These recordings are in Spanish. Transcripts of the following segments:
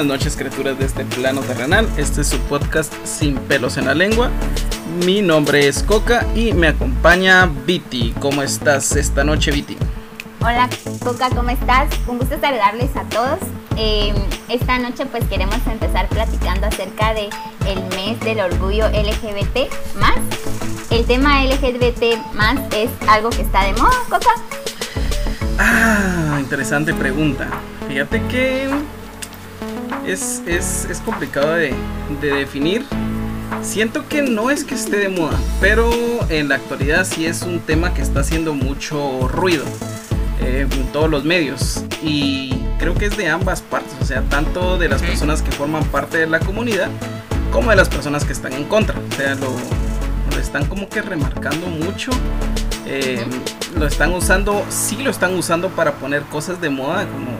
Buenas noches, criaturas de este plano terrenal. Este es su podcast Sin pelos en la lengua. Mi nombre es Coca y me acompaña Viti. ¿Cómo estás esta noche, Viti? Hola, Coca, ¿cómo estás? Un gusto saludarles a todos. Eh, esta noche pues queremos empezar platicando acerca de el mes del orgullo LGBT más. El tema LGBT más es algo que está de moda, Coca. Ah, interesante pregunta. Fíjate que es, es, es complicado de, de, definir. Siento que no es que esté de moda, pero en la actualidad sí es un tema que está haciendo mucho ruido eh, en todos los medios. Y creo que es de ambas partes, o sea, tanto de las personas que forman parte de la comunidad como de las personas que están en contra. O sea, lo, lo están como que remarcando mucho. Eh, lo están usando, sí lo están usando para poner cosas de moda como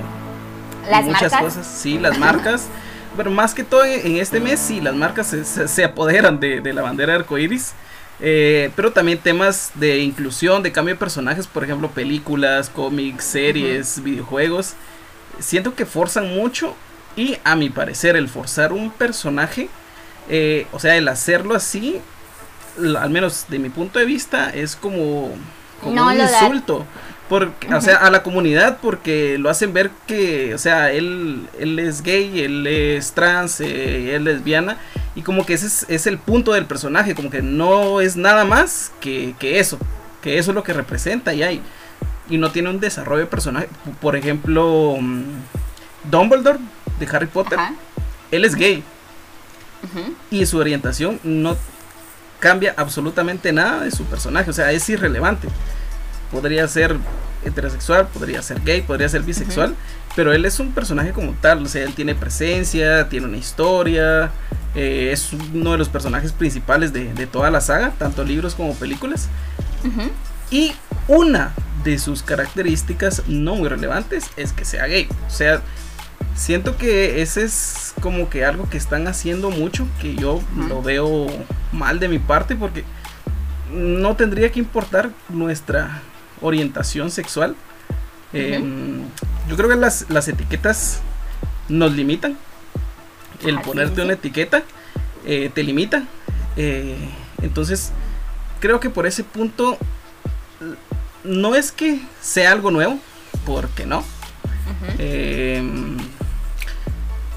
Las muchas marcas. cosas, sí, las marcas. Pero más que todo en este mes, sí, las marcas se, se- se apoderan de, de la bandera arcoíris. Eh, pero también temas de inclusión, de cambio de personajes, por ejemplo, películas, cómics, series, videojuegos. Siento que forzan mucho y a mi parecer el forzar un personaje, eh, o sea, el hacerlo así, al menos de mi punto de vista, es como, como No un lo da- Porque, O sea, a la comunidad porque lo hacen ver que, o sea, él, él es gay, él es trans, eh, él es lesbiana. Y como que ese es, es el punto del personaje, como que no es nada más que, que eso. Que eso es lo que representa y hay. Y no tiene un desarrollo de personaje. Por ejemplo, mm, Dumbledore de Harry Potter, él es gay. Y su orientación no cambia absolutamente nada de su personaje. O sea, es irrelevante. Podría ser heterosexual, podría ser gay, podría ser bisexual. Pero él es un personaje como tal. O sea, él tiene presencia, tiene una historia. eh, es uno de los personajes principales de, de toda la saga, tanto libros como películas. Y una de sus características no muy relevantes es que sea gay. O sea, siento que ese es como que algo que están haciendo mucho, que yo lo veo mal de mi parte porque no tendría que importar nuestra orientación sexual. Eh, yo creo que las, las etiquetas nos limitan. El Así ponerte es. una etiqueta eh, te limita. Eh, entonces, creo que por ese punto no es que sea algo nuevo, porque no.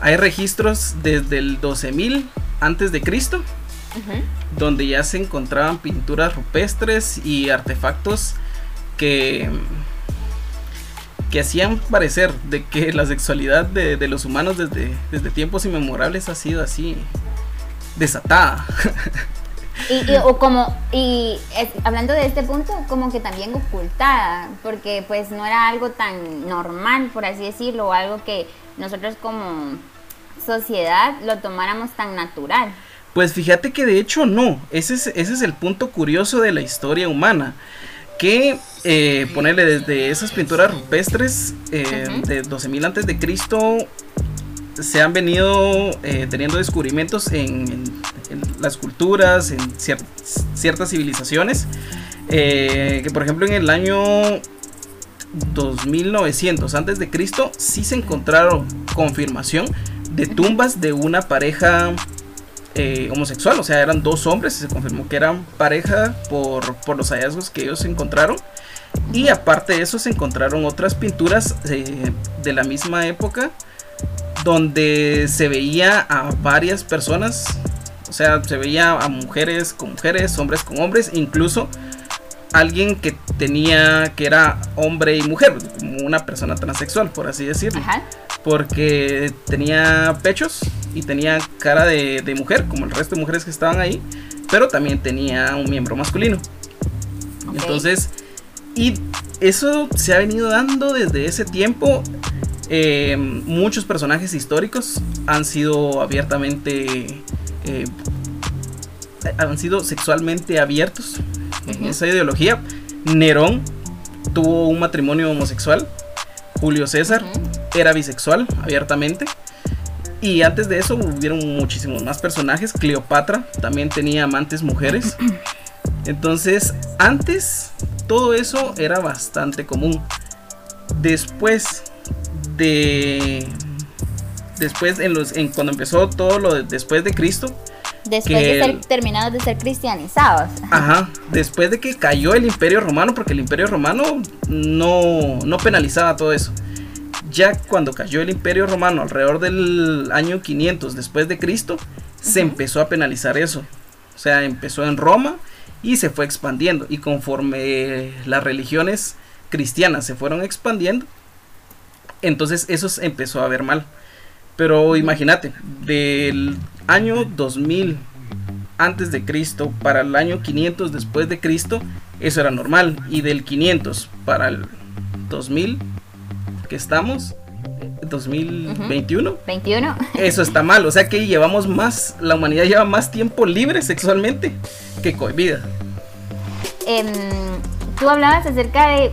Hay registros desde el 12.000 antes de Cristo, donde ya se encontraban pinturas rupestres y artefactos que que hacían parecer de que la sexualidad de, de los humanos desde, desde tiempos inmemorables ha sido así desatada. Y, y- o como, y es- hablando de este punto, como que también ocultada, porque pues no era algo tan normal, por así decirlo, o algo que nosotros como sociedad lo tomáramos tan natural. Pues fíjate que de hecho no, ese es, ese es el punto curioso de la historia humana. Que eh, ponerle desde esas pinturas rupestres eh, Ujú. de 12.000 antes de Cristo se han venido eh, teniendo descubrimientos en, en- en las culturas, en cier- ciertas civilizaciones. eh, que por ejemplo en el año 2900 antes de Cristo sí se encontraron confirmación de tumbas de una pareja eh, homosexual, o sea, eran dos hombres, se confirmó que eran pareja por, por los hallazgos que ellos encontraron. Y aparte de eso se encontraron otras pinturas eh, de la misma época donde se veía a varias personas, o sea, se veía a mujeres con mujeres, hombres con hombres, incluso alguien que tenía que era hombre y mujer, como una persona transexual, por así decirlo Ajá. porque tenía pechos y tenía cara de, de mujer, como el resto de mujeres que estaban ahí, pero también tenía un miembro masculino. Entonces, y eso se ha venido dando desde ese tiempo. Eh, muchos personajes históricos han sido abiertamente, eh, han sido sexualmente abiertos en esa ideología. Nerón tuvo un matrimonio homosexual. Julio César era bisexual abiertamente. Y antes de eso hubieron muchísimos más personajes. Cleopatra también tenía amantes mujeres. Entonces, antes todo eso era bastante común. Después de después, en los, en, cuando empezó todo lo de, después de Cristo. Después de ser terminados de ser cristianizados. Ajá, después de que cayó el imperio romano, porque el imperio romano no, no penalizaba todo eso. Ya cuando cayó el imperio romano alrededor del año 500 después de Cristo, se empezó a penalizar eso. O sea, empezó en Roma y se fue expandiendo. Y conforme las religiones cristianas se fueron expandiendo, entonces eso se empezó a ver mal. Pero imagínate, del año 2000 antes de Cristo para el año 500 después de Cristo, eso era normal. Y del 500 para el 2000 que estamos, 2021. 21. Eso está mal, o sea que llevamos más, la humanidad lleva más tiempo libre sexualmente que cohibida. Em, tú hablabas acerca de,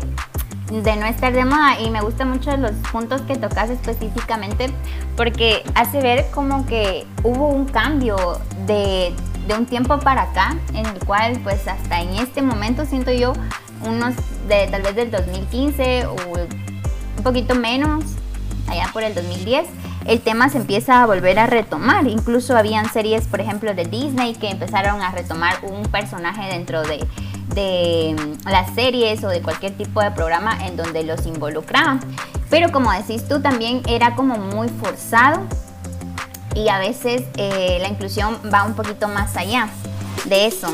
de no estar de moda y me gustan mucho los puntos que tocas específicamente porque hace ver como que hubo un cambio de, de un tiempo para acá en el cual pues hasta en este momento siento yo unos de tal vez del 2015 o un poquito menos allá por el 2010, el tema se empieza a volver a retomar. Incluso habían series, por ejemplo, de Disney que empezaron a retomar un personaje dentro de, de mm, las series o de cualquier tipo de programa en donde los involucraban. Pero como decís tú, también era como muy forzado y a veces eh, la inclusión va un poquito más allá de eso.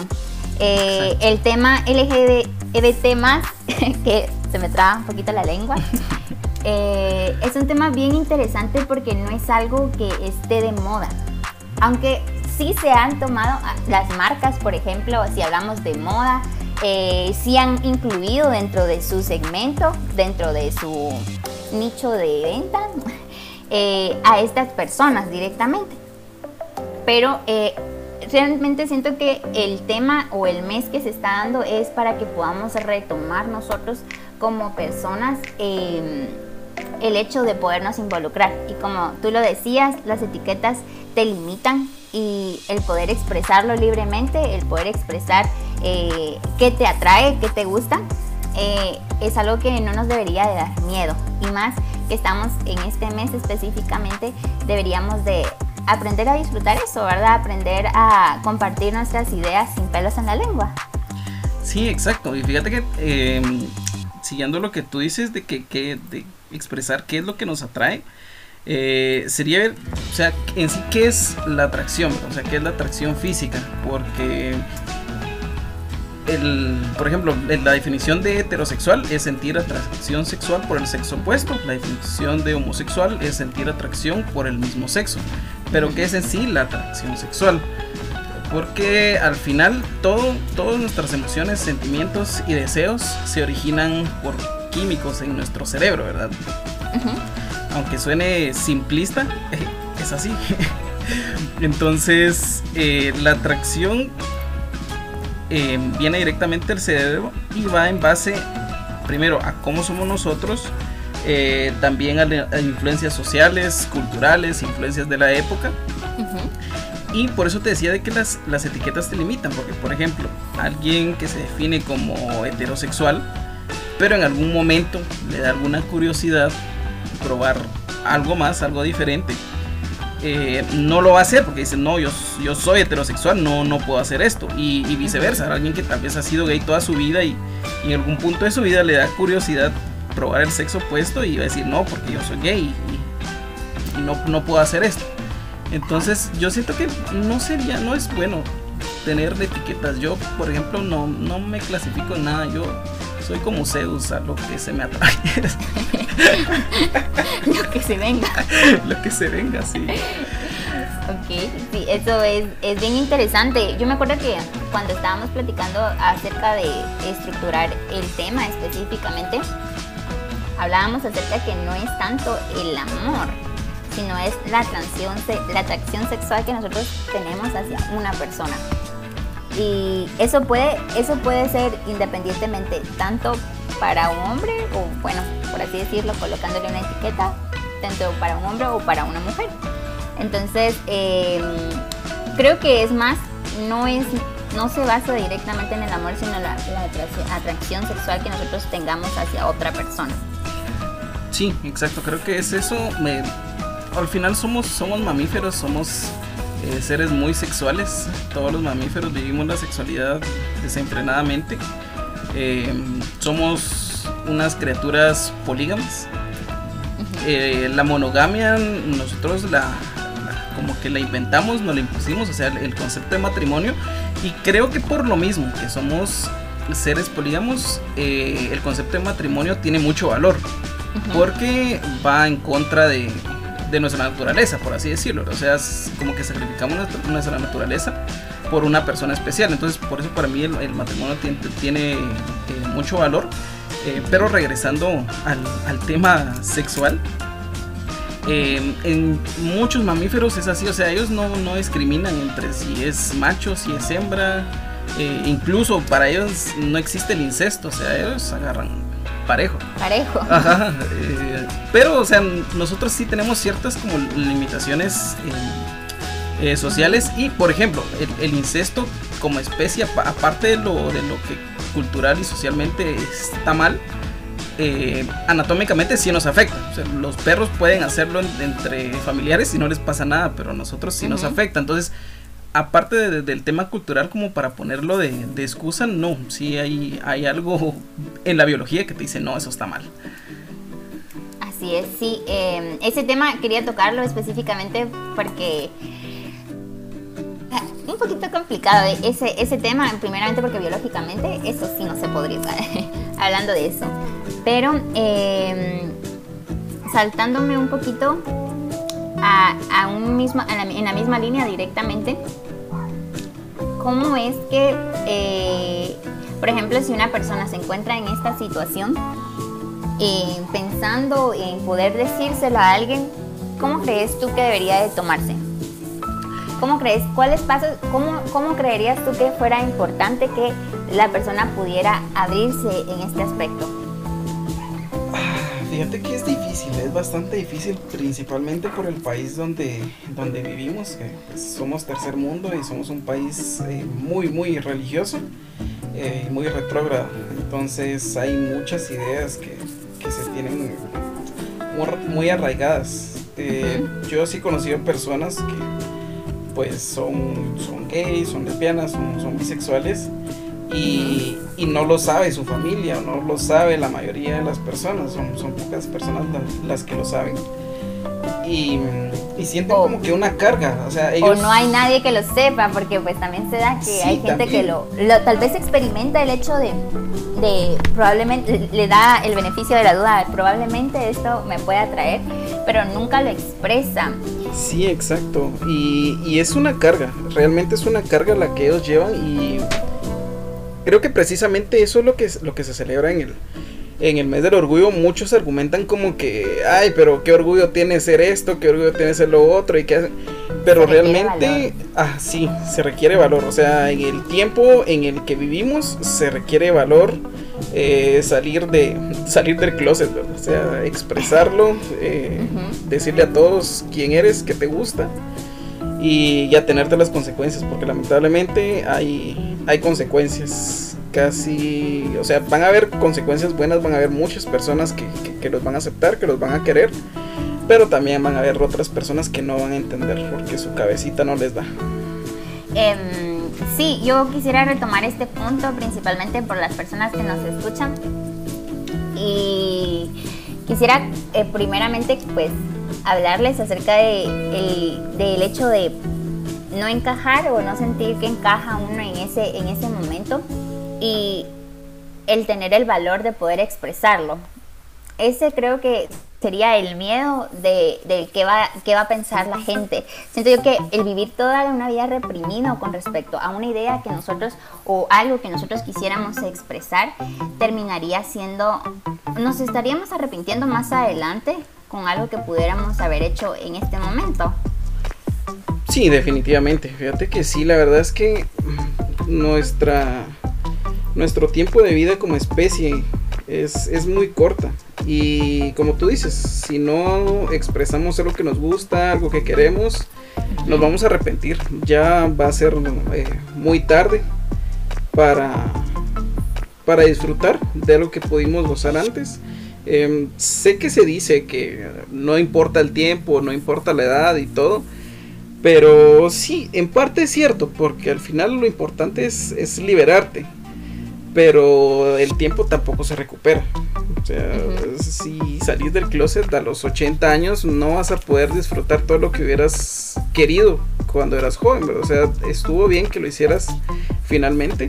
Eh, el tema LGBT más, que se me traba un poquito la lengua, Eh, es un tema bien interesante porque no es algo que esté de moda. Aunque sí se han tomado ah, las marcas, por ejemplo, si hablamos de moda, eh, sí han incluido dentro de su segmento, dentro de su nicho de venta, eh, a estas personas directamente. Pero realmente siento que el tema o el mes que se está dando es para que podamos retomar nosotros como personas el hecho de podernos involucrar. Y como tú lo decías, las etiquetas te limitan y el poder expresarlo libremente, el poder expresar eh, qué te atrae, qué te gusta, eh, es algo que no nos debería de dar miedo. Y más que estamos en este mes específicamente, deberíamos de aprender a disfrutar eso, ¿verdad? Aprender a compartir nuestras ideas sin pelos en la lengua. Sí, exacto. Y fíjate que em, siguiendo lo que tú dices de que, que de expresar qué es lo que nos atrae, eh, sería ver, o sea, en sí qué es la atracción, o sea, qué es la atracción física, porque el, por ejemplo, la definición de heterosexual es sentir atracción sexual por el sexo opuesto, la definición de homosexual es sentir atracción por el mismo sexo, pero ¿qué es en sí la atracción sexual? Porque al final todo, todas nuestras emociones, sentimientos y deseos se originan por químicos en nuestro cerebro, ¿verdad? Aunque suene simplista, es así. Entonces, eh, la atracción eh, viene directamente del cerebro y va en base, primero, a cómo somos nosotros, eh, también a, influencias sociales, culturales, influencias de la época. Y por eso te decía de que las, las etiquetas te limitan, porque por ejemplo, alguien que se define como heterosexual, pero en algún momento le da alguna curiosidad probar algo más, algo diferente, eh, no lo va a hacer porque dice, no, yo, yo soy heterosexual, no, no puedo hacer esto. Y, viceversa, alguien que tal vez ha sido gay toda su vida y, en algún punto de su vida le da curiosidad probar el sexo opuesto y va a decir, no, porque yo soy gay y, no, no puedo hacer esto. Entonces yo siento que no sería, no es bueno tener etiquetas. Yo, por ejemplo, no, no me clasifico en nada. Yo soy como Zeus a lo que se me atrae. lo que se venga. lo que se venga, sí. Ok, sí, eso es, es bien interesante. Yo me acuerdo que cuando estábamos platicando acerca de estructurar el tema específicamente, hablábamos acerca que no es tanto el amor, sino es la atracción, la atracción sexual que nosotros tenemos hacia una persona. Y eso puede, eso puede ser independientemente tanto para un hombre o, bueno, por así decirlo, colocándole una etiqueta, tanto para un hombre o para una mujer. Entonces, em, creo que es más, no es no se basa directamente en el amor, sino la, la atracción sexual que nosotros tengamos hacia otra persona. Sí, exacto, creo que es eso. Al final somos, somos mamíferos, somos eh, seres muy sexuales. Todos los mamíferos vivimos la sexualidad desenfrenadamente. Eh, somos unas criaturas polígamas. Eh, la monogamia nosotros la, como que la inventamos, nos la impusimos, o sea, el, concepto de matrimonio. Y creo que por lo mismo que somos seres polígamos, el concepto de matrimonio tiene mucho valor. Porque va en contra de, de nuestra naturaleza, por así decirlo. O sea, es como que sacrificamos nuestra, naturaleza por una persona especial. Entonces, por eso para mí el, matrimonio tiene, eh, mucho valor. Eh, pero regresando al, tema sexual, eh, en muchos mamíferos es así, o sea, ellos no, no discriminan entre si es macho, si es hembra. incluso para ellos no existe el incesto, o sea, ellos agarran parejo. Parejo. Ajá. Eh, pero, o sea, nosotros sí tenemos ciertas como limitaciones eh, eh, sociales y, por ejemplo, el, incesto como especie, aparte de lo, de lo que cultural y socialmente está mal, anatómicamente sí nos afecta. O sea, los perros pueden hacerlo entre familiares y no les pasa nada, pero a nosotros sí nos afecta. Entonces, aparte del tema cultural como para ponerlo de, excusa, no, sí hay, hay algo en la biología que te dice, no, eso está mal. Así es, sí. Em, ese tema quería tocarlo específicamente porque ah, un poquito complicado eh, ese, ese tema, primeramente porque biológicamente eso sí no se podría hablando de eso. Pero em, saltándome un poquito a, un mismo, en la misma línea directamente, cómo es que, eh, por ejemplo, si una persona se encuentra en esta situación, eh, pensando en poder decírselo a alguien, ¿cómo crees tú que debería de tomarse? ¿Cómo crees? ¿Cuáles pasos? Cómo, ¿Cómo creerías tú que fuera importante que la persona pudiera abrirse en este aspecto? Fíjate que es difícil, es bastante difícil, principalmente por el país donde, donde vivimos, que pues, somos tercer mundo y somos un país eh, muy, muy religioso eh, y muy retrógrado. Entonces hay muchas ideas que, que se tienen muy, arraigadas. Eh, yo sí he conocido personas que pues son, son gays, son lesbianas, son, son bisexuales y, no lo sabe su familia, no lo sabe la mayoría de las personas, son, son pocas personas las, que lo saben. Y, y sienten como que una carga, o sea, ellos... O no hay nadie que lo sepa, porque pues también se da que hay gente que lo, tal vez experimenta el hecho de, de, probablemente, le da el beneficio de la duda, probablemente esto me puede atraer, pero nunca lo expresa. Sí, exacto, y, y es una carga, realmente es una carga la que ellos llevan y Creo que precisamente eso es lo que, lo que se celebra en el, en el mes del orgullo. Muchos argumentan como que, ay, pero qué orgullo tiene ser esto, qué orgullo tiene ser lo otro, y que, pero realmente, ah, sí, se requiere valor. O sea, en el tiempo en el que vivimos se requiere valor. Eh, salir de salir del closet, o sea, expresarlo, eh, decirle a todos quién eres, qué te gusta y ya tenerte las consecuencias, porque lamentablemente hay, hay consecuencias casi, o sea, van a haber consecuencias buenas, van a haber muchas personas que, que, los van a aceptar, que los van a querer, pero también van a haber otras personas que no van a entender porque su cabecita no les da. Em, sí, yo quisiera retomar este punto principalmente por las personas que nos escuchan y quisiera eh, primeramente pues hablarles acerca de el, del hecho de no encajar o no sentir que encaja uno en ese, en ese momento y el tener el valor de poder expresarlo. Ese creo que sería el miedo de, de qué, va, qué va a pensar la gente. Siento yo que el vivir toda una vida reprimido con respecto a una idea que nosotros o algo que nosotros quisiéramos expresar terminaría siendo, nos estaríamos arrepintiendo más adelante con algo que pudiéramos haber hecho en este momento. Sí, definitivamente. Fíjate que sí, la verdad es que nuestra nuestro tiempo de vida como especie es, es, muy corta. Y como tú dices, si no expresamos algo que nos gusta, algo que queremos, nos vamos a arrepentir. Ya va a ser eh, muy tarde para, para disfrutar de lo que pudimos gozar antes Em, sé que se dice que no importa el tiempo, no importa la edad y todo, pero sí, en parte es cierto, porque al final lo importante es, es liberarte, pero el tiempo tampoco se recupera. O sea, si salís del closet a los 80 años, no vas a poder disfrutar todo lo que hubieras querido cuando eras joven. O sea, estuvo bien que lo hicieras finalmente,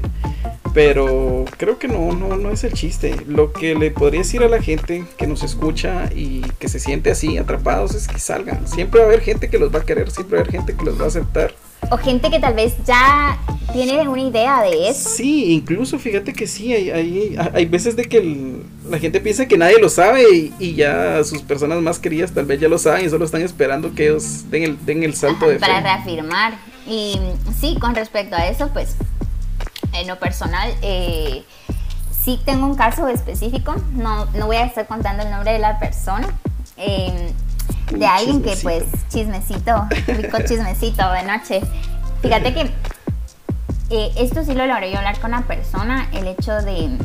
pero creo que no, no, no es el chiste. Lo que le podría decir a la gente que nos escucha y que se siente así, atrapados, es que salgan. Siempre va a haber gente que los va a querer, siempre va a haber gente que los va a aceptar. O gente que tal vez ya tiene una idea de eso. Sí, incluso fíjate que sí, hay, hay, hay veces de que la gente piensa que nadie lo sabe y, ya sus personas más queridas tal vez ya lo saben y solo están esperando que ellos den el, den el salto de Para reafirmar. Y sí, con respecto a eso, pues en lo personal, eh, sí tengo un caso específico, no, no voy a estar contando el nombre de la persona. Eh, de alguien que pues chismecito, rico chismecito de noche. Fíjate que eh, esto sí lo logré yo hablar con la persona, el hecho de,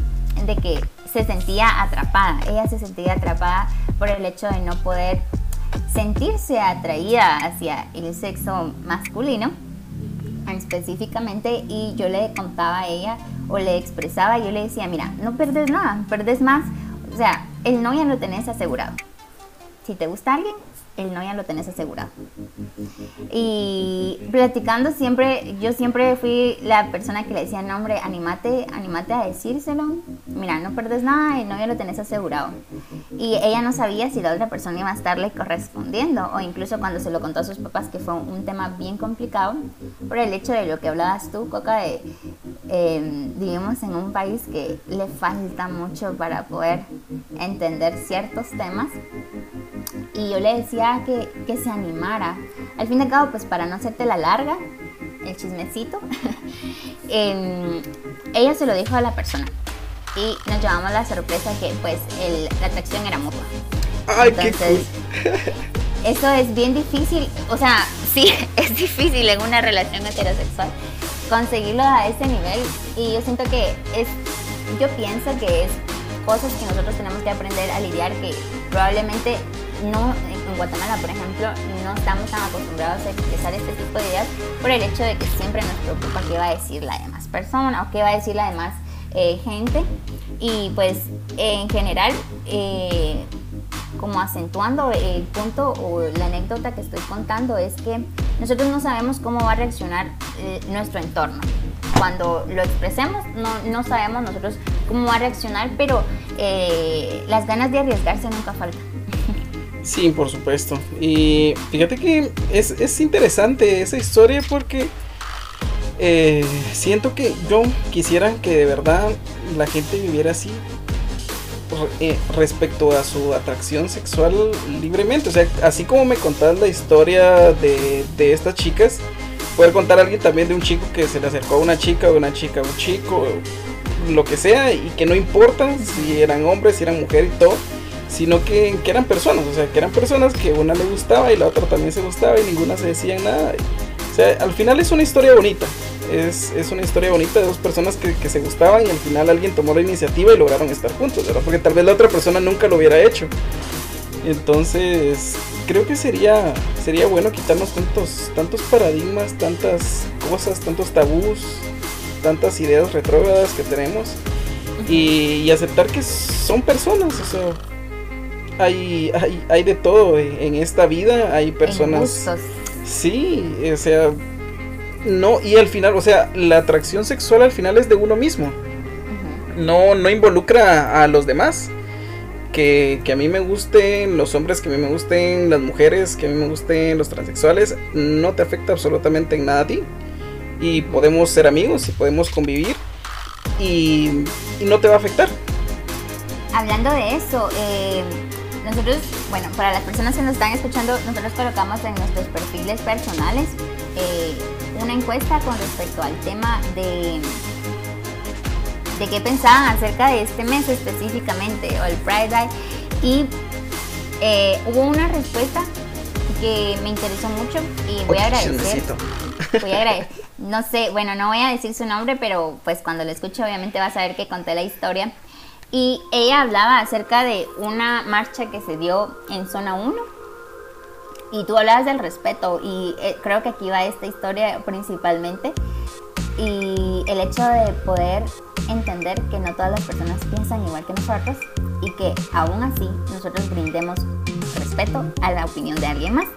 de que se sentía atrapada, ella se sentía atrapada por el hecho de no poder sentirse atraída hacia el sexo masculino específicamente y yo le contaba a ella o le expresaba, yo le decía, mira, no perdes nada, perdes más, o sea, el no ya lo tenés asegurado. Si te gusta alguien, el no ya lo tenés asegurado. Y platicando siempre, yo siempre fui la persona que le decía, no hombre, animate, animate a decírselo. Mira, no perdes nada, el no ya lo tenés asegurado. Y ella no sabía si la otra persona iba a estarle correspondiendo, o incluso cuando se lo contó a sus papás, que fue un tema bien complicado, por el hecho de lo que hablabas tú, Coca, de em, vivimos en un país que le falta mucho para poder entender ciertos temas. Y yo le decía, que, se animara. Al fin y al cabo, pues para no hacerte la larga, el chismecito, em, ella se lo dijo a la persona y nos llevamos la sorpresa que pues la atracción era mutua. Ay, Entonces, Eso es bien difícil, o sea, sí, es difícil en una relación heterosexual conseguirlo a ese nivel y yo siento que es, yo pienso que es cosas que nosotros tenemos que aprender a lidiar que probablemente en Guatemala, por ejemplo, no estamos tan acostumbrados a expresar este tipo de ideas por el hecho de que siempre nos preocupa qué va a decir la demás persona o qué va a decir la demás eh, gente. Y pues en general, eh, como acentuando el punto o la anécdota que estoy contando es que nosotros no sabemos cómo va a reaccionar eh, nuestro entorno. Cuando lo expresemos, no, sabemos nosotros cómo va a reaccionar, pero las ganas de arriesgarse nunca faltan. Sí, por supuesto. Y fíjate que es, interesante esa historia porque eh, siento que yo quisiera que de verdad la gente viviera así eh, respecto a su atracción sexual libremente. O sea, así como me contás la historia de, de estas chicas, poder contar a alguien también de un chico que se le acercó a una chica o una chica a un chico, lo que sea, y que no importa si eran hombres, si eran mujeres y todo sino que, eran personas, o sea, que eran personas que una le gustaba y la otra también se gustaba y ninguna se decía nada. O sea, al final es una historia bonita, es, una historia bonita de dos personas que, se gustaban y al final alguien tomó la iniciativa y lograron estar juntos, ¿verdad? Porque tal vez la otra persona nunca lo hubiera hecho. Entonces, creo que sería, sería bueno quitarnos tantos, tantos paradigmas, tantas cosas, tantos tabús, tantas ideas retrógradas que tenemos y, y aceptar que son personas, o sea, hay, hay, hay de todo en esta vida, hay personas... Sí, o sea, no, y al final, o sea, la atracción sexual al final es de uno mismo. No, no involucra a los demás. Que, que, a mí me gusten los hombres, que a mí me gusten las mujeres, que a mí me gusten los transexuales, no te afecta absolutamente en nada a ti. Y podemos ser amigos y podemos convivir y, y no te va a afectar. Hablando de eso, eh, nosotros, bueno, para las personas que nos están escuchando, nosotros colocamos en nuestros perfiles personales eh, una encuesta con respecto al tema de, de qué pensaban acerca de este mes específicamente, o el Pride Day, y eh, hubo una respuesta que me interesó mucho y voy a agradecer. Voy a agradecer. No sé, bueno, no voy a decir su nombre, pero pues cuando lo escuche obviamente vas a ver que conté la historia Y ella hablaba acerca de una marcha que se dio en zona 1. Y tú hablabas del respeto y eh, creo que aquí va esta historia principalmente. Y el hecho de poder entender que no todas las personas piensan igual que nosotros y que aún así nosotros brindemos respeto a la opinión de alguien más.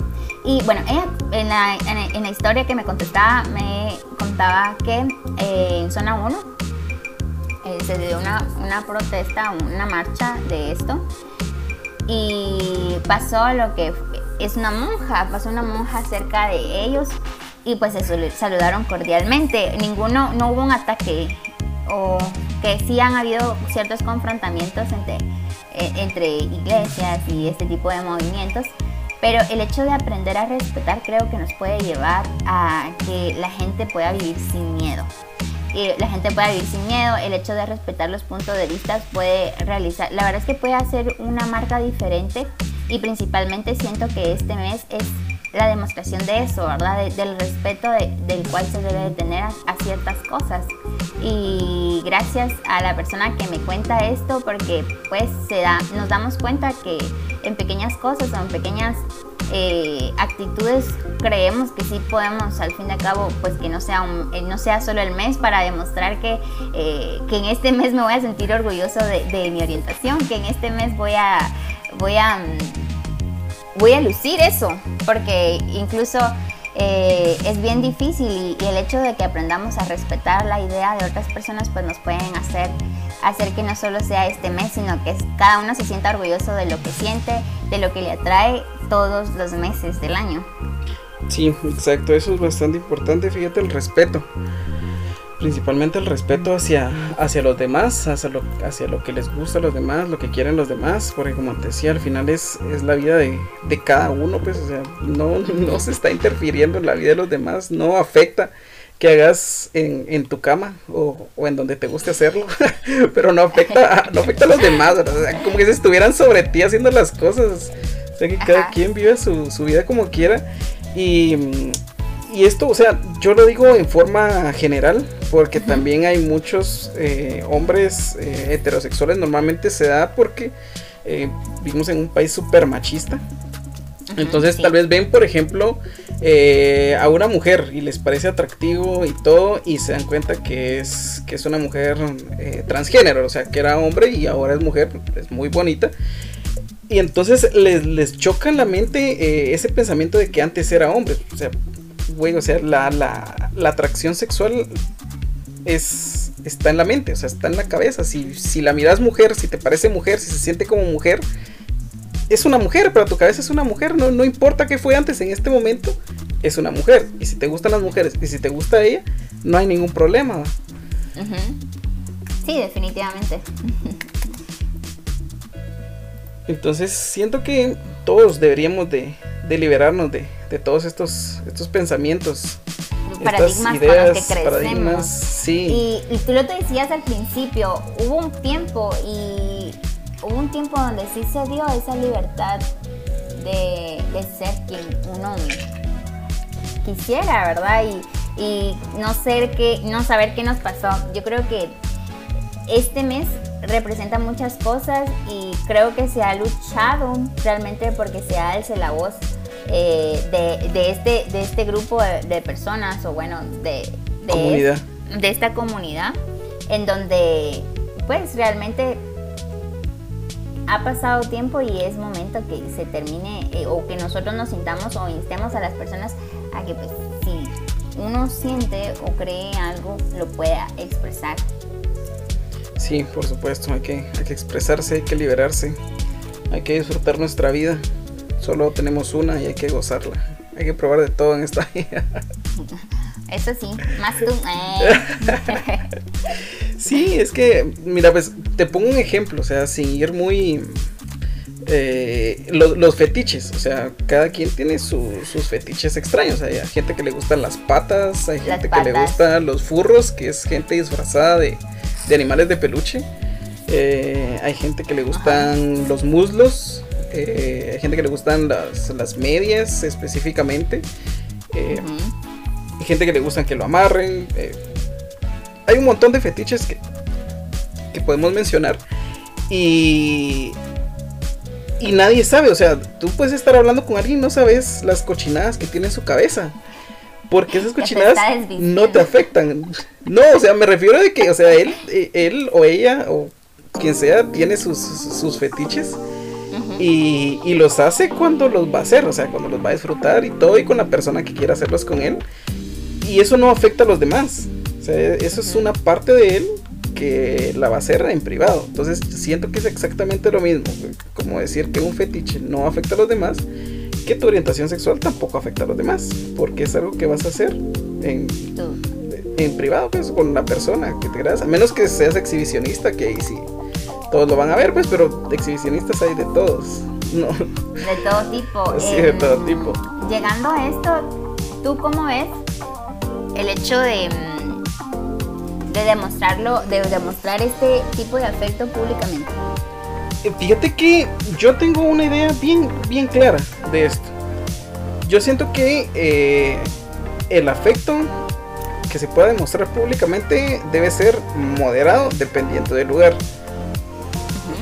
Y bueno, ella en la, en la historia que me contestaba me contaba que eh, en zona 1 eh, se dio una, una protesta, una marcha de esto y pasó lo que es una monja, pasó una monja cerca de ellos y pues se saludaron cordialmente. Ninguno, no hubo un ataque o que sí han habido ciertos confrontamientos entre, eh, entre iglesias y este tipo de movimientos, pero el hecho de aprender a respetar creo que nos puede llevar a que la gente pueda vivir sin miedo. La gente pueda vivir sin miedo, el hecho de respetar los puntos de vista puede realizar, la verdad es que puede hacer una marca diferente y principalmente siento que este mes es la demostración de eso, ¿verdad? del respeto del cual se debe tener a, ciertas cosas. Y gracias a la persona que me cuenta esto, porque pues se da, nos damos cuenta que en pequeñas cosas o en pequeñas eh, actitudes creemos que sí podemos al fin y al cabo pues que no sea eh, no sea solo el mes para demostrar que, eh, que en este mes me voy a sentir orgulloso de, mi orientación que en este mes voy a voy a mm, voy a lucir eso, porque incluso es bien difícil y, el hecho de que aprendamos a respetar la idea de otras personas pues nos pueden hacer, hacer que no solo sea este mes, sino que cada uno se sienta orgulloso de lo que siente, de lo que le atrae todos los meses del año. Sí, exacto, eso es bastante importante, fíjate el respeto principalmente el respeto hacia, hacia los demás, hacia lo, hacia lo que les gusta a los demás, lo que quieren los demás, porque como te decía, al final es, es la vida de, de, cada uno, pues, o sea, no, no se está interfiriendo en la vida de los demás, no afecta que hagas en, en tu cama o, o, en donde te guste hacerlo, pero no afecta, no afecta a los demás, como que si estuvieran sobre ti haciendo las cosas, o sea, que cada quien vive su, su vida como quiera. Y y esto, o sea, yo lo digo en forma general, porque también hay muchos eh, hombres eh, heterosexuales, normalmente se da porque eh, vivimos en un país súper machista. Entonces tal vez ven, por ejemplo, a una mujer y les parece atractivo y todo y se dan cuenta que es, que es una mujer transgénero, o sea, que era hombre y ahora es mujer, es muy bonita. Y entonces les, les choca en la mente ese pensamiento de que antes era hombre. O sea, güey, o sea, la, la, la, atracción sexual es está en la mente, o sea, está en la cabeza. Si, si la miras mujer, si te parece mujer, si se siente como mujer, es una mujer, pero tu cabeza es una mujer, no, no importa qué fue antes, en este momento es una mujer. Y si te gustan las mujeres y si te gusta ella, no hay ningún problema. Sí, definitivamente. Entonces siento que todos deberíamos de, de liberarnos de, de todos estos, estos pensamientos. Paradigmas ideas, con los que crecemos. sí. y, y, tú lo te decías al principio, hubo un tiempo y hubo un tiempo donde sí se dio esa libertad de, de ser quien uno quisiera, ¿verdad? Y, y no ser que, no saber qué nos pasó. Yo creo que este mes representa muchas cosas y creo que se ha luchado realmente porque se alce la voz eh, de, este, de este grupo de, personas o bueno, de, de, de esta comunidad en donde pues realmente ha pasado tiempo y es momento que se termine eh, o que nosotros nos sintamos o instemos a las personas a que pues si uno siente o cree algo lo pueda expresar. Sí, por supuesto, hay que, hay que expresarse, hay que liberarse, hay que disfrutar nuestra vida. Solo tenemos una y hay que gozarla. Hay que probar de todo en esta vida. Eso sí, más tú. Eh. sí, es que, mira, pues te pongo un ejemplo, o sea, sin ir muy... Eh, los, fetiches, o sea, cada quien tiene sus fetiches extraños. Hay gente que le gustan las patas, hay gente que le gustan los furros, que es gente disfrazada de, animales de peluche. Eh, hay gente que le gustan los muslos, eh, hay gente que le gustan las, medias específicamente. Eh, hay gente que le gustan que lo amarren. Eh, hay un montón de fetiches que, que podemos mencionar. Y, y nadie sabe, o sea, tú puedes estar hablando con alguien y no sabes las cochinadas que tiene en su cabeza. Porque esas cochinadas no te afectan. No, o sea, me refiero a que, o sea, él, él o ella o quien sea tiene sus, sus fetiches y, y, los hace cuando los va a hacer, o sea, cuando los va a disfrutar y todo y con la persona que quiera hacerlos con él. Y eso no afecta a los demás. O sea, eso es una parte de él que la va a hacer en privado. Entonces siento que es exactamente lo mismo. Como decir que un fetiche no afecta a los demás, que tu orientación sexual tampoco afecta a los demás. Porque es algo que vas a hacer en, en privado, pues, con la persona que te agrada. A menos que seas exhibicionista, que ahí sí todos lo van a ver, pues, pero exhibicionistas hay de todos. No. De todo tipo. Sí, de todo tipo. Llegando a esto, ¿tú cómo ves el hecho de de demostrarlo, de demostrar este tipo de afecto públicamente? Eh, fíjate que yo tengo una idea bien, bien clara de esto. Yo siento que eh, el afecto que se pueda demostrar públicamente debe ser moderado dependiendo del lugar.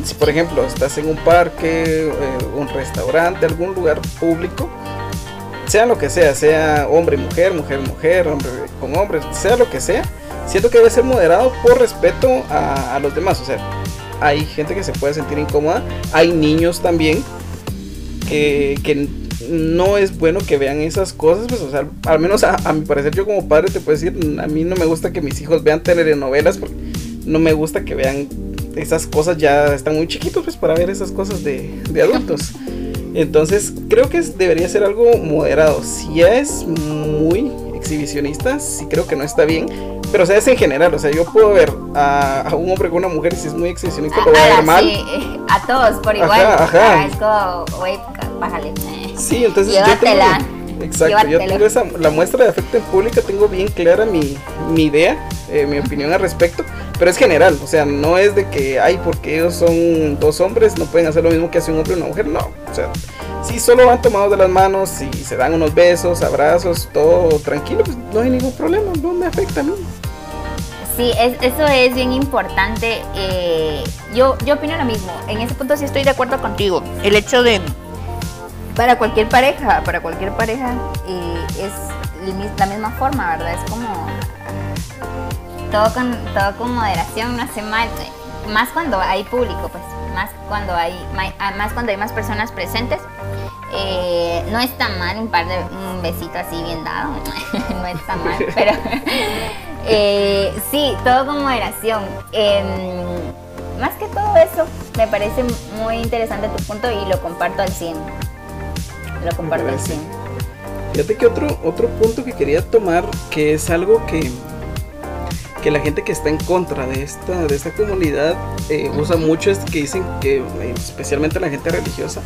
Si por ejemplo estás en un parque, eh, un restaurante, algún lugar público, sea lo que sea, sea hombre y mujer, mujer mujer, hombre con hombre, sea lo que sea, siento que debe ser moderado por respeto a, los demás. O sea, hay gente que se puede sentir incómoda, hay niños también que, no es bueno que vean esas cosas, pues, o sea, al menos a, mi parecer yo como padre te puedo decir, a mí no me gusta que mis hijos vean telenovelas porque no me gusta que vean esas cosas, ya están muy chiquitos pues para ver esas cosas de, de adultos. Entonces creo que debería ser algo moderado. Si ya es muy exhibicionista, sí creo que no está bien. Pero o sea, es en general, o sea, yo puedo ver a, un hombre con una mujer si es muy exhibicionista lo voy a ver mal. Sí, a todos por igual. Ajá, es como, güey, bájale. Sí, entonces yo tengo, exacto, yo tengo esa, la muestra de afecto en pública, tengo bien clara mi, mi idea, eh, mi opinión al respecto. Pero es general, o sea, no es de que, ay, porque ellos son dos hombres, no pueden hacer lo mismo que hace un hombre y una mujer, no. O sea, si solo van tomados de las manos, si se dan unos besos, abrazos, todo tranquilo, pues no hay ningún problema, no me afecta a mí. Sí, eso es bien importante. Eh, yo, yo opino lo mismo. En ese punto sí estoy de acuerdo contigo. El hecho de, para cualquier pareja, para cualquier pareja, eh, es la misma forma, ¿verdad? Es como todo con, todo con moderación, no hace mal. Más cuando hay público, pues, más cuando hay, más cuando hay más personas presentes. Eh, no está mal un par de un besito así bien dado, no está mal, pero eh, sí, todo con moderación. Em, más que todo eso, me parece muy interesante tu punto y lo comparto al 100. Lo comparto al 100. Fíjate que otro, otro punto que quería tomar, que es algo que, que la gente que está en contra de esta, de esta comunidad eh, usa mucho es que dicen que, especialmente la gente religiosa,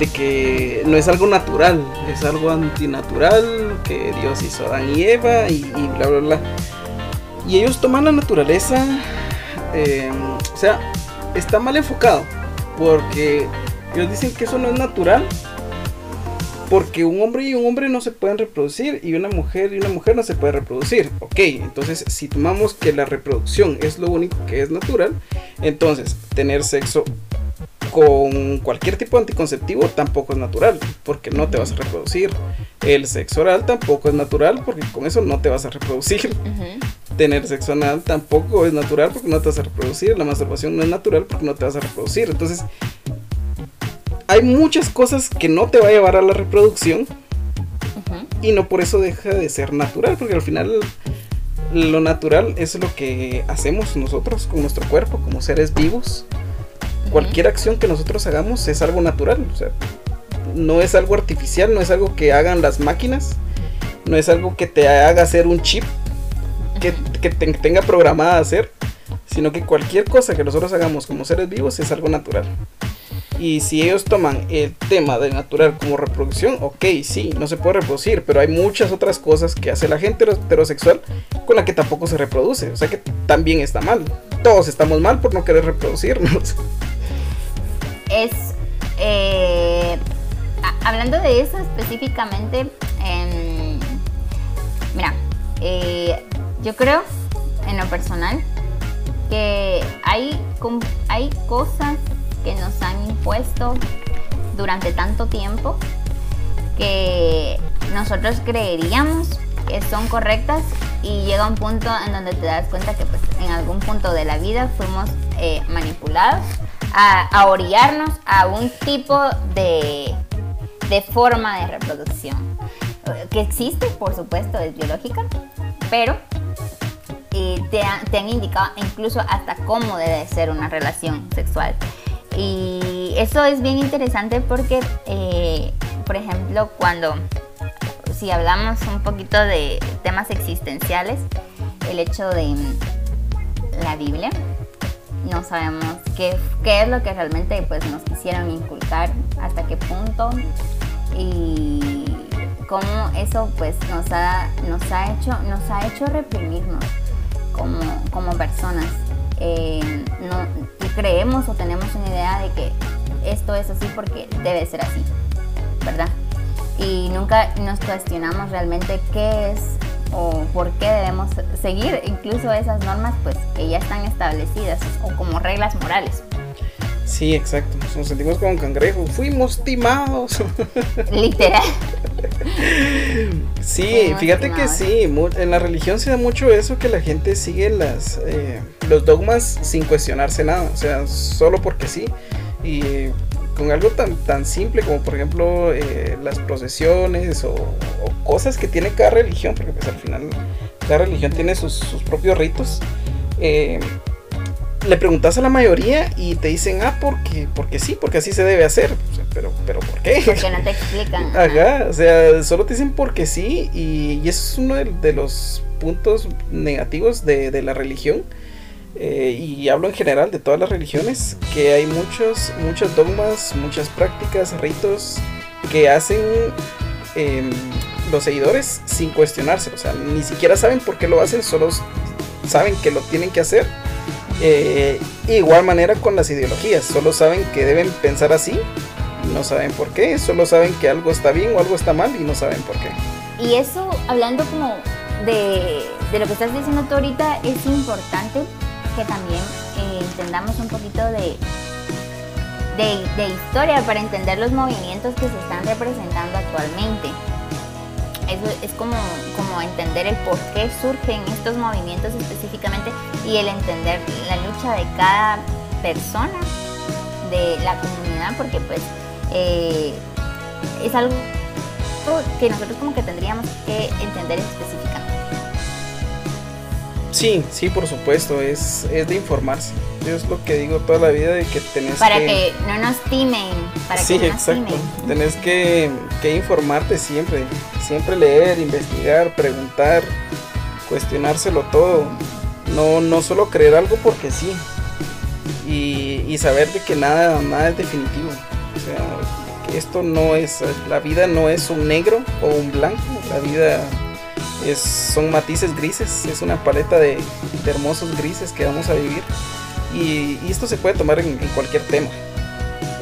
de que no es algo natural, es algo antinatural, que Dios hizo a Adán y Eva y, bla, bla, bla. Y ellos toman la naturaleza, em, o sea, está mal enfocado, porque ellos dicen que eso no es natural, porque un hombre y un hombre no se pueden reproducir y una mujer y una mujer no se puede reproducir. Ok, entonces si tomamos que la reproducción es lo único que es natural, entonces tener sexo con cualquier tipo de anticonceptivo tampoco es natural, porque no te vas a reproducir. El sexo oral tampoco es natural, porque con eso no te vas a reproducir. Tener sexo anal tampoco es natural, porque no te vas a reproducir. La masturbación no es natural, porque no te vas a reproducir. Entonces, hay muchas cosas que no te va a llevar a la reproducción y no por eso deja de ser natural, porque al final lo natural es lo que hacemos nosotros con nuestro cuerpo como seres vivos. Cualquier acción que nosotros hagamos es algo natural, o sea, no es algo artificial, no es algo que hagan las máquinas, no es algo que te haga hacer un chip que, que tenga programada a hacer, sino que cualquier cosa que nosotros hagamos como seres vivos es algo natural. Y si ellos toman el tema de natural como reproducción, ok, sí, no se puede reproducir, pero hay muchas otras cosas que hace la gente heterosexual con la que tampoco se reproduce. O sea que también está mal. Todos estamos mal por no querer reproducirnos. Es. Eh, hablando de eso específicamente, mira, eh, yo creo, en lo personal, que hay, hay cosas que nos han impuesto durante tanto tiempo que nosotros creeríamos que son correctas y llega un punto en donde te das cuenta que pues, en algún punto de la vida fuimos eh, manipulados a, a, orillarnos a un tipo de, de forma de reproducción que existe, por supuesto, es biológica, pero eh, te, te, han indicado incluso hasta cómo debe ser una relación sexual. Y eso es bien interesante porque, eh, por ejemplo, cuando, si hablamos un poquito de temas existenciales, el hecho de la Biblia, no sabemos qué, es lo que realmente pues, nos quisieron inculcar, hasta qué punto y cómo eso pues nos ha, nos ha, hecho, nos ha hecho reprimirnos como, como personas. Eh, no, creemos o tenemos una idea de que esto es así porque debe ser así, ¿verdad? Y nunca nos cuestionamos realmente qué es o por qué debemos seguir incluso esas normas pues que ya están establecidas o como reglas morales. Sí, exacto. Nos sentimos como un cangrejo. Fuimos timados. Literal. Sí, fíjate que sí. En la religión se da mucho eso que la gente sigue las eh, los dogmas sin cuestionarse nada. O sea, solo porque sí. Y con algo tan, tan simple como por ejemplo eh, las procesiones o, cosas que tiene cada religión, porque pues al final cada religión tiene sus, sus propios ritos. Eh, le preguntas a la mayoría y te dicen, ah, porque, porque sí, porque así se debe hacer. pero, pero ¿por qué? Porque no te explican. Ajá, o sea, solo te dicen porque sí y, y eso es uno de, los puntos negativos de, la religión. Eh, y hablo en general de todas las religiones, que hay muchos, muchos dogmas, muchas prácticas, ritos que hacen em, los seguidores sin cuestionarse. O sea, ni siquiera saben por qué lo hacen, solo saben que lo tienen que hacer eh, igual manera con las ideologías, solo saben que deben pensar así no saben por qué, solo saben que algo está bien o algo está mal y no saben por qué. Y eso, hablando como de, lo que estás diciendo tú ahorita, es importante que también eh, entendamos un poquito de, de historia para entender los movimientos que se están representando actualmente es como, como entender el por qué surgen estos movimientos específicamente y el entender la lucha de cada persona de la comunidad, porque pues eh, es algo que nosotros como que tendríamos que entender específicamente. Sí, sí, por supuesto, es, es de informarse. Yo es lo que digo toda la vida de que tenés para que... no nos timen, para sí, que no exacto. Nos timen. Tenés que, que informarte siempre, siempre leer, investigar, preguntar, cuestionárselo todo. No, no solo creer algo porque sí. Y, y saber de que nada, nada es definitivo. O sea, que esto no es, la vida no es un negro o un blanco, la vida es, son matices grises, es una paleta de, hermosos grises que vamos a vivir. Y, esto se puede tomar en, cualquier tema.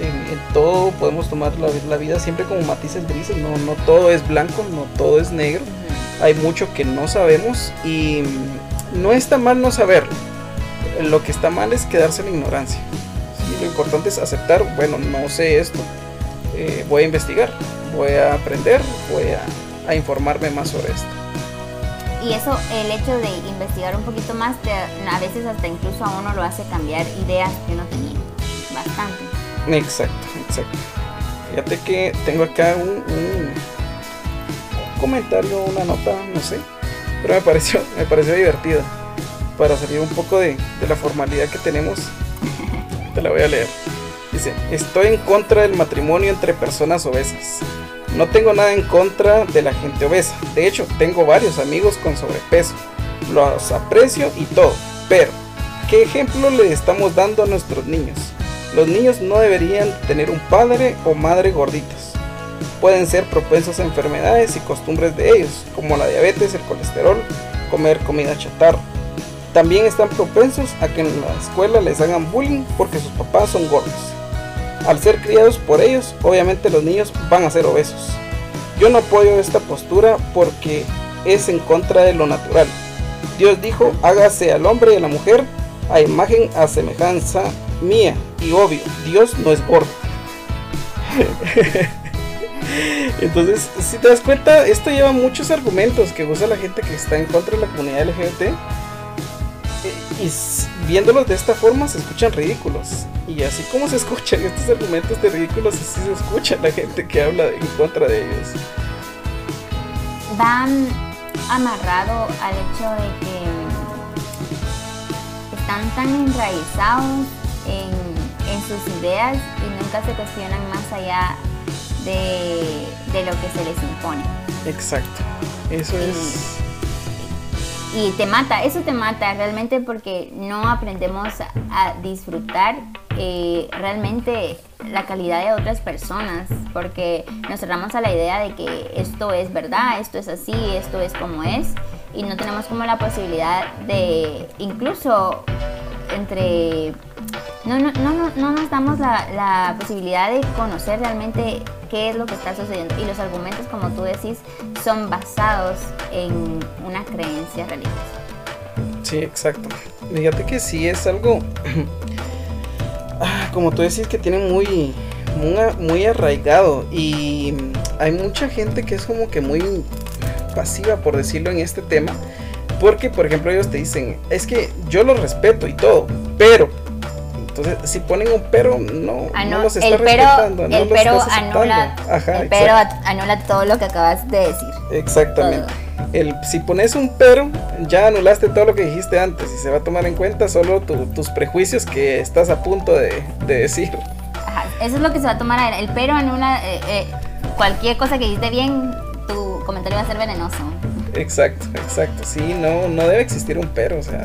En, todo podemos tomar la, vida siempre como matices grises, no, no todo es blanco, no todo es negro. Hay mucho que no sabemos y no está mal no saberlo. Lo que está mal es quedarse en la ignorancia. Lo importante es aceptar, bueno, no sé esto, eh, voy a investigar, voy a aprender, voy a informarme más sobre esto y eso, el hecho de investigar un poquito más, a veces hasta incluso a uno lo hace cambiar ideas que uno tenía. Bastante. Exacto, exacto. Fíjate que tengo acá un, un, comentario, una nota, no sé, pero me pareció, me pareció divertida. Para salir un poco de, de la formalidad que tenemos, te la voy a leer. Dice, estoy en contra del matrimonio entre personas obesas. No tengo nada en contra de la gente obesa. De hecho, tengo varios amigos con sobrepeso. Los aprecio y todo. Pero, ¿qué ejemplo le estamos dando a nuestros niños? Los niños no deberían tener un padre o madre gorditos. Pueden ser propensos a enfermedades y costumbres de ellos, como la diabetes, el colesterol, comer comida chatarra. También están propensos a que en la escuela les hagan bullying porque sus papás son gordos. Al ser criados por ellos, obviamente los niños van a ser obesos. Yo no apoyo esta postura porque es en contra de lo natural. Dios dijo, hágase al hombre y a la mujer a imagen, a semejanza mía. Y obvio, Dios no es gordo. Entonces, si te das cuenta, esto lleva muchos argumentos que usa la gente que está en contra de la comunidad LGBT. Eh, y viéndolos de esta forma se escuchan ridículos. Y así como se escuchan estos argumentos de ridículos, así se escucha la gente que habla en contra de ellos. Van amarrado al hecho de que están tan enraizados en, en sus ideas y nunca se cuestionan más allá de, lo que se les impone. Exacto, eso es... Y te mata, eso te mata realmente porque no aprendemos a, disfrutar eh, realmente la calidad de otras personas, porque nos cerramos a la idea de que esto es verdad, esto es así, esto es como es, y no tenemos como la posibilidad de, incluso entre no, no, no, no nos damos la, la, posibilidad de conocer realmente qué es lo que está sucediendo. Y los argumentos, como tú decís, son basados en una creencia religiosa. Sí, exacto. Fíjate que sí es algo, ah, como tú decís, que tiene muy, muy, muy arraigado. Y hay mucha gente que es como que muy pasiva, por decirlo, en este tema. Porque, por ejemplo, ellos te dicen, es que yo lo respeto y todo, pero entonces, si ponen un pero, no, no los está el pero, respetando. el pero anula, el pero anula todo lo que acabas de decir. Exactamente. El, si pones un pero, ya anulaste todo lo que dijiste antes y se va a tomar en cuenta solo tus prejuicios que estás a punto de, decir. Ajá, eso es lo que se va a tomar. El pero anula eh, eh, cualquier cosa que dijiste bien, tu comentario va a ser venenoso. Exacto, exacto. Sí, no, no debe existir un pero, o sea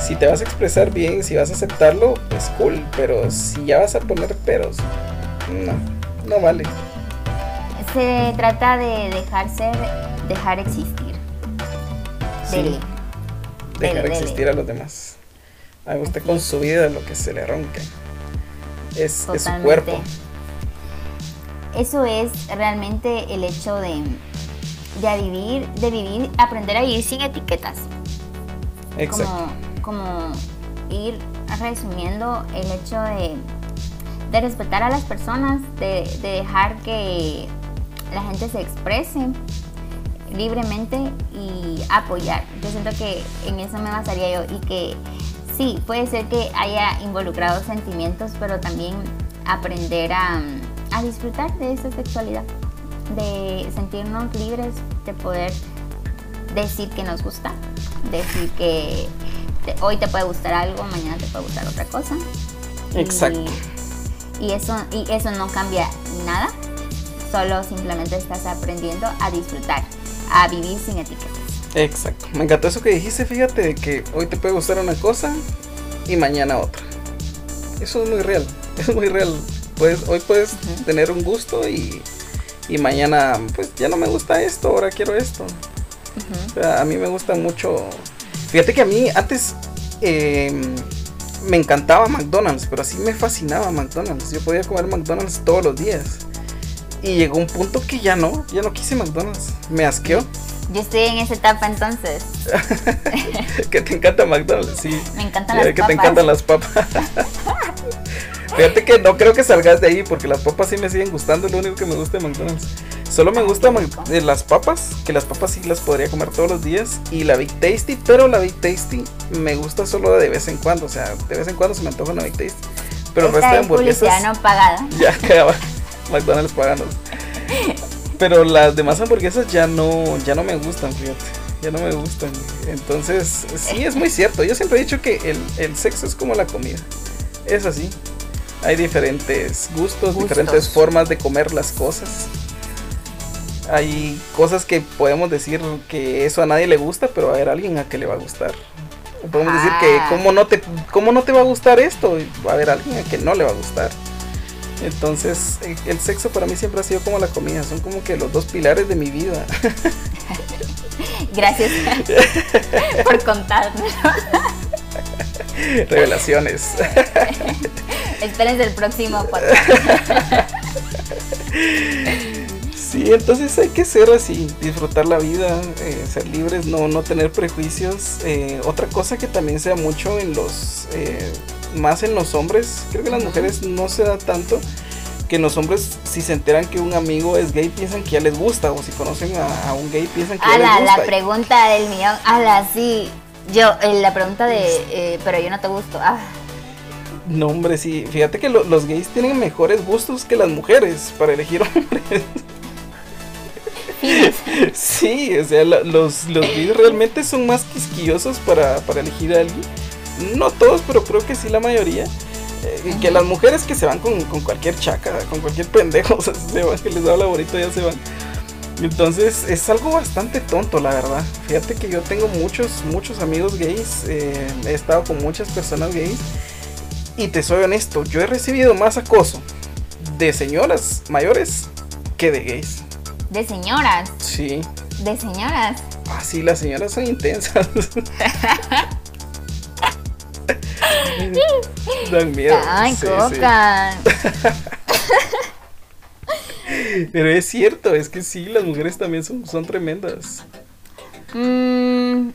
si te vas a expresar bien, si vas a aceptarlo, pues cool, pero si ya vas a poner peros, no, no vale. Se trata de dejar ser, dejar existir. Sí. Dejar existir a los demás. Haga usted con su vida lo que se le ronque. Es, es, su cuerpo. Eso es realmente el hecho de, de vivir, de vivir, aprender a vivir sin etiquetas. Exacto como ir resumiendo el hecho de, de respetar a las personas, de, dejar que la gente se exprese libremente y apoyar. Yo siento que en eso me basaría yo y que sí, puede ser que haya involucrado sentimientos, pero también aprender a, a disfrutar de esa sexualidad, de sentirnos libres, de poder decir que nos gusta, decir que hoy te puede gustar algo, mañana te puede gustar otra cosa. Exacto. Y, eso, y eso no cambia nada, solo simplemente estás aprendiendo a disfrutar, a vivir sin etiquetas. Exacto. Me encantó eso que dijiste, fíjate, que hoy te puede gustar una cosa y mañana otra. Eso es muy real, es muy real. Pues, hoy puedes tener un gusto y, y, mañana, pues ya no me gusta esto, ahora quiero esto. o sea, a mí me gusta mucho Fíjate que a mí antes em, me encantaba McDonald's, pero así me fascinaba McDonald's. Yo podía comer McDonald's todos los días. Y llegó un punto que ya no, ya no quise McDonald's. Me asqueó. Yo estoy en esa etapa entonces. que te encanta McDonald's, sí. Me encantan las papas. que te encantan las papas. Fíjate que no creo que salgas de ahí porque las papas sí me siguen gustando. Lo único que me gusta de McDonald's. Solo me gustan las papas, que las papas sí las podría comer todos los días. Y la Big Tasty, pero la Big Tasty me gusta solo de vez en cuando. O sea, de vez en cuando se me antoja una Big Tasty. Pero el resto de hamburguesas. no pagada. Ya quedaba McDonald's pagando. Pero las demás hamburguesas ya no, ya no me gustan, fíjate. Ya no me gustan. Entonces, sí, es muy cierto. Yo siempre he dicho que el, el sexo es como la comida. Es así. Hay diferentes gustos, diferentes formas de comer las cosas hay cosas que podemos decir que eso a nadie le gusta, pero va a haber alguien a que le va a gustar. Podemos decir que cómo no te cómo no te va a gustar esto, va a haber alguien a que no le va a gustar. Entonces, el sexo para mí siempre ha sido como la comida, son como que los dos pilares de mi vida. Gracias por contarnos. Revelaciones. Espérense el próximo podcast. Sí, entonces hay que ser así, disfrutar la vida, eh, ser libres, no, no tener prejuicios. Eh, otra cosa que también se da mucho en los, eh, más en los hombres, creo que en las mujeres no se da tanto, que en los hombres si se enteran que un amigo es gay piensan que ya les gusta, o si conocen a, un gay piensan que ya les gusta. la pregunta del millón, ala, sí, yo, la pregunta de, pero yo no te gusto, ah. No, hombre, sí. Fíjate que los gays tienen mejores gustos que las mujeres para elegir hombres. sí, o sea, los, los gays realmente son más quisquillosos para, elegir a alguien. No todos, pero creo que sí la mayoría. Eh, que las mujeres que se van con, cualquier chaca, con cualquier pendejo, o sea, se van, que les da la bonito ya se van. Entonces es algo bastante tonto, la verdad. Fíjate que yo tengo muchos, muchos amigos gays. Eh, he estado con muchas personas gays. Y te soy honesto, yo he recibido más acoso de señoras mayores que de gays. ¿De señoras? Sí. ¿De señoras? Ah, sí, las señoras son intensas. Dan miedo. Ay, coca. Pero es cierto, es que sí, las mujeres también son, son tremendas. Mm,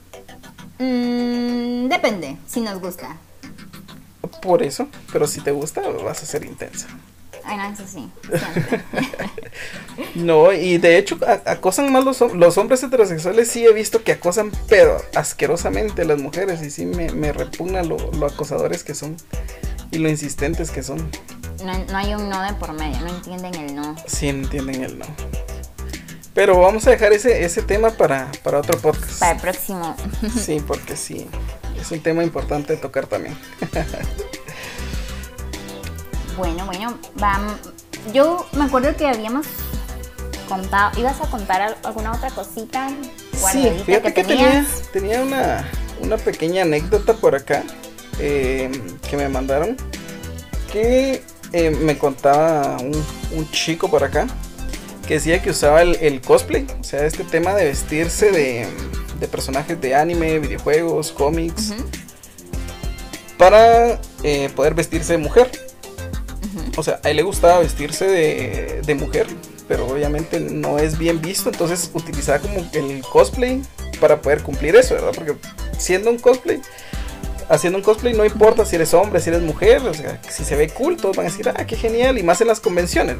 mm, depende, si nos gusta por eso, pero si te gusta vas a ser intensa. Ay, no, eso sí. no, y de hecho acosan más los, los hombres heterosexuales. Sí he visto que acosan, pero asquerosamente las mujeres. Y sí me, me repugna lo, lo, acosadores que son y lo insistentes que son. No, no hay un no de por medio, no entienden el no. Sí, entienden el no. Pero vamos a dejar ese, ese tema para, para otro podcast. Para el próximo. sí, porque sí. Es un tema importante de tocar también. bueno, bueno, vamos. Yo me acuerdo que habíamos contado, ¿ibas a contar alguna otra cosita? Sí, fíjate que, tenía, tenía una, una, pequeña anécdota por acá eh, que me mandaron que eh, me contaba un, un, chico por acá que decía que usaba el cosplay, o sea, este tema de vestirse de de personajes de anime, videojuegos, cómics, para eh, poder vestirse de mujer. O sea, a él le gustaba vestirse de, mujer, pero obviamente no es bien visto, entonces utilizaba como el cosplay para poder cumplir eso, ¿verdad? Porque siendo un cosplay, haciendo un cosplay no importa si eres hombre, si eres mujer, o sea, si se ve cool, todos van a decir, ah, qué genial, y más en las convenciones,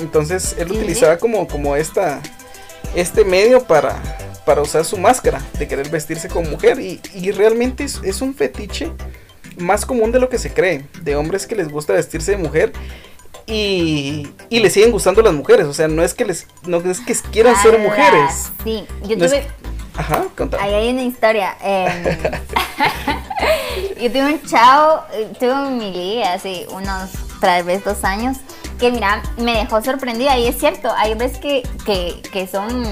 Entonces él utilizaba como, como esta, este medio para, para usar su máscara, de querer vestirse como mujer. Y, realmente es, un fetiche más común de lo que se cree, de hombres que les gusta vestirse de mujer. Y, y les siguen gustando las mujeres, o sea, no es que les no es que quieran ser mujeres. Sí, yo tuve Ajá, Ahí hay una historia. Em, yo tuve un chavo, tuve mi liga hace unos tal vez dos años que mira, me dejó sorprendida y es cierto, hay veces que, que, que son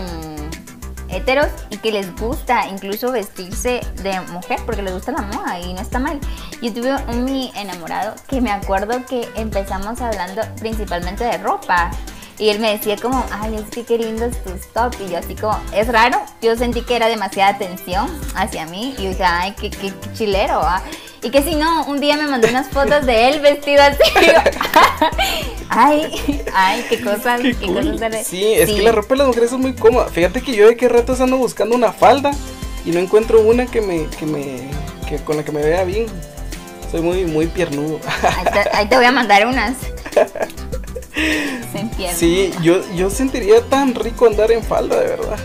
heteros y que les gusta incluso vestirse de mujer porque les gusta la moda y no está mal. Yo tuve un mi enamorado que me acuerdo que empezamos hablando principalmente de ropa. Y él me decía como, ay, es que qué lindos tus top. Y yo así como, es raro. Yo sentí que era demasiada atención hacia mí. Y yo dije, ay, qué, qué, chilero. Y que si no, un día me mandó unas fotos de él vestido así. ay, ay, qué cosas. Qué, cosas sí, es que la ropa de las mujeres es muy cómoda. Fíjate que yo de qué rato ando buscando una falda y no encuentro una que me, que me, que con la que me vea bien. Soy muy, muy piernudo. ahí, te, voy a mandar unas. Se Sí, yo, yo sentiría tan rico andar en falda, de verdad.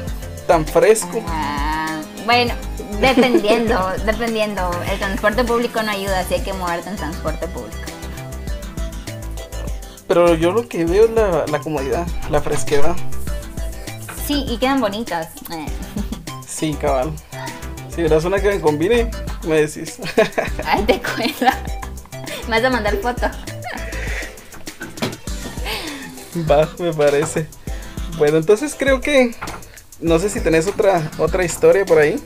Tan fresco. Ah, bueno, Dependiendo, dependiendo. El transporte público no ayuda, así hay que moverte en transporte público. Pero yo lo que veo es la, comodidad, la fresquedad. Sí, y quedan bonitas. Sí, cabal. Si verás una que me combine, me decís. Ay, te cuenta. Me vas a mandar foto. Va, me parece. Bueno, entonces creo que. No sé si tenés otra, otra historia por ahí.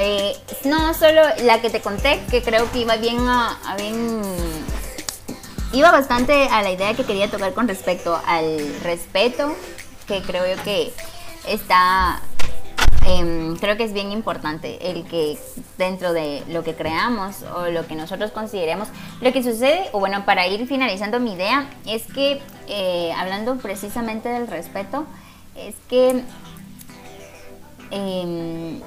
Eh, no, solo la que te conté, que creo que iba bien a, bien... Iba bastante a la idea que quería tocar con respecto al respeto, que creo yo que está... Em, creo que es bien importante el que dentro de lo que creamos o lo que nosotros consideremos, lo que sucede, o bueno, para ir finalizando mi idea, es que eh, hablando precisamente del respeto, es que em,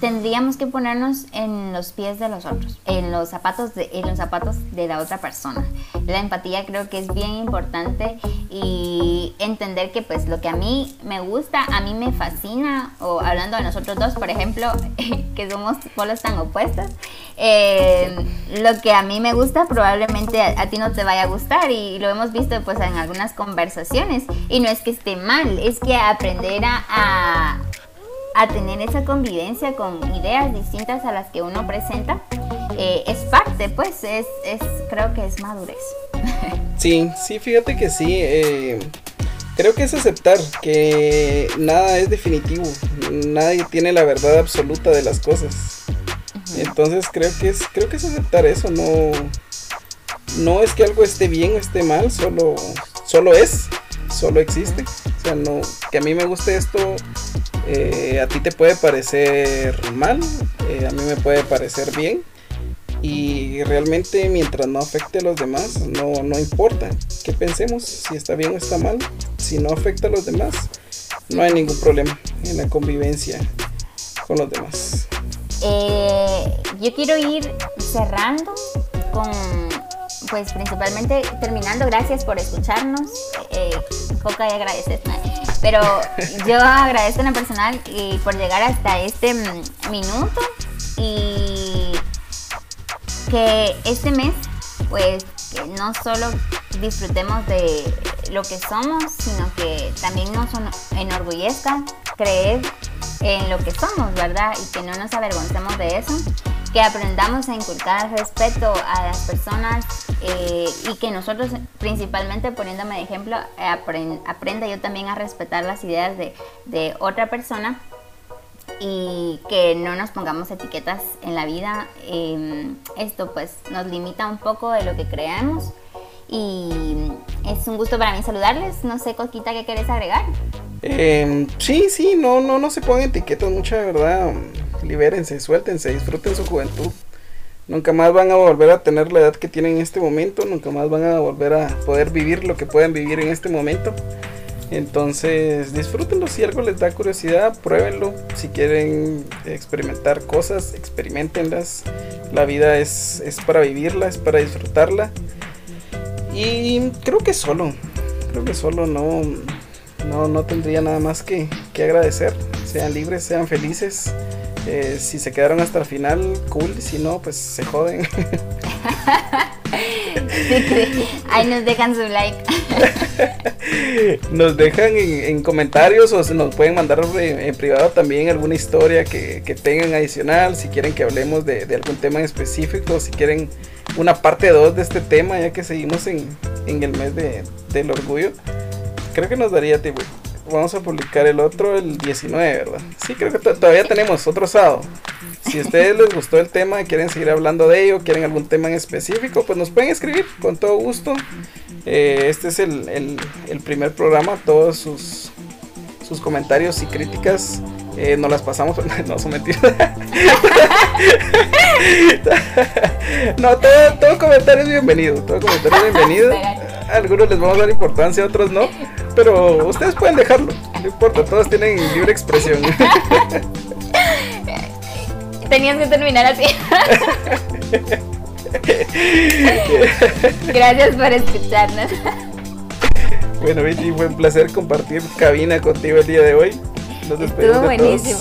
tendríamos que ponernos en los pies de los otros, en los zapatos de, en los zapatos de la otra persona. La empatía creo que es bien importante y entender que pues lo que a mí me gusta, a mí me fascina, o hablando de nosotros dos, por ejemplo, que somos polos tan opuestos, eh, lo que a mí me gusta probablemente a, ti no te vaya a gustar y lo hemos visto pues en algunas conversaciones y no es que esté mal, es que aprender a a tener esa convivencia con ideas distintas a las que uno presenta, eh, es parte, pues, es, es, creo que es madurez. Sí, sí, fíjate que sí. Eh, creo que es aceptar que nada es definitivo, nadie tiene la verdad absoluta de las cosas. Entonces creo que es, creo que es aceptar eso, no, no es que algo esté bien o esté mal, solo, solo es, solo existe. O sea, no, que a mí me guste esto eh, a ti te puede parecer mal, eh, a mí me puede parecer bien. Y realmente mientras no afecte a los demás, no, no importa que pensemos si está bien o está mal. Si no afecta a los demás, no hay ningún problema en la convivencia con los demás. Eh, yo quiero ir cerrando con, pues principalmente terminando. Gracias por escucharnos. Eh, Coca y agradeces. Pero yo agradezco en lo personal y por llegar hasta este minuto y que este mes, pues, que no solo disfrutemos de lo que somos, sino que también nos enorgullezca creer en lo que somos, ¿verdad? Y que no nos avergoncemos de eso que aprendamos a inculcar respeto a las personas eh, y que nosotros, principalmente poniéndome de ejemplo, aprenda yo también a respetar las ideas de, de otra persona y que no nos pongamos etiquetas en la vida. Em, esto pues nos limita un poco de lo que creamos y es un gusto para mí saludarles. No sé, Coquita, ¿qué querés agregar? Eh, sí, sí, no, no, no se pongan etiquetas, mucha verdad libérense, suéltense, disfruten su juventud. Nunca más van a volver a tener la edad que tienen en este momento, nunca más van a volver a poder vivir lo que pueden vivir en este momento. Entonces, disfrútenlo. Si algo les da curiosidad, pruébenlo. Si quieren experimentar cosas, experimentenlas. La vida es, es para vivirla, es para disfrutarla. Y creo que solo, creo que solo no, no, no tendría nada más que, que agradecer. Sean libres, sean felices. Eh, si se quedaron hasta el final, cool. Si no, pues se joden. Ahí nos dejan su like. nos dejan en, comentarios o nos pueden mandar en, privado también alguna historia que, tengan adicional. Si quieren que hablemos de, algún tema en específico, si quieren una parte 2 de este tema, ya que seguimos en, el mes del orgullo. Creo que nos daría tiempo vamos a publicar el otro el 19, ¿verdad? Sí, creo que todavía tenemos otro sábado. Si a ustedes les gustó el tema, quieren seguir hablando de ello, quieren algún tema en específico, pues nos pueden escribir con todo gusto. Eh, este es el, primer programa, todos sus, sus comentarios y críticas eh, nos las pasamos, no son mentiras. no, todo, todo comentario es bienvenido, todo comentario es bienvenido. algunos les vamos a dar importancia, a otros no. Pero ustedes pueden dejarlo, no importa, todos tienen libre expresión. Tenías que terminar así. Gracias por escucharnos. Bueno, Vicky, fue un placer compartir cabina contigo el día de hoy. Nos Estuvo buenísimo.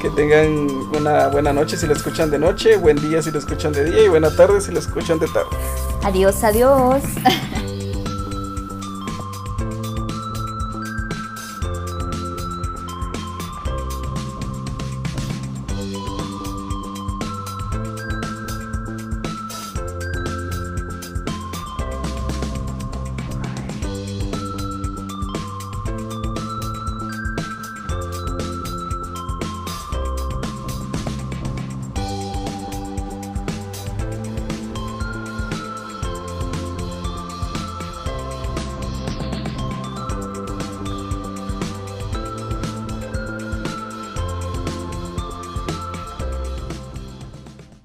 Que tengan una buena noche si lo escuchan de noche, buen día si lo escuchan de día y buena tarde si lo escuchan de tarde. Adiós, adiós.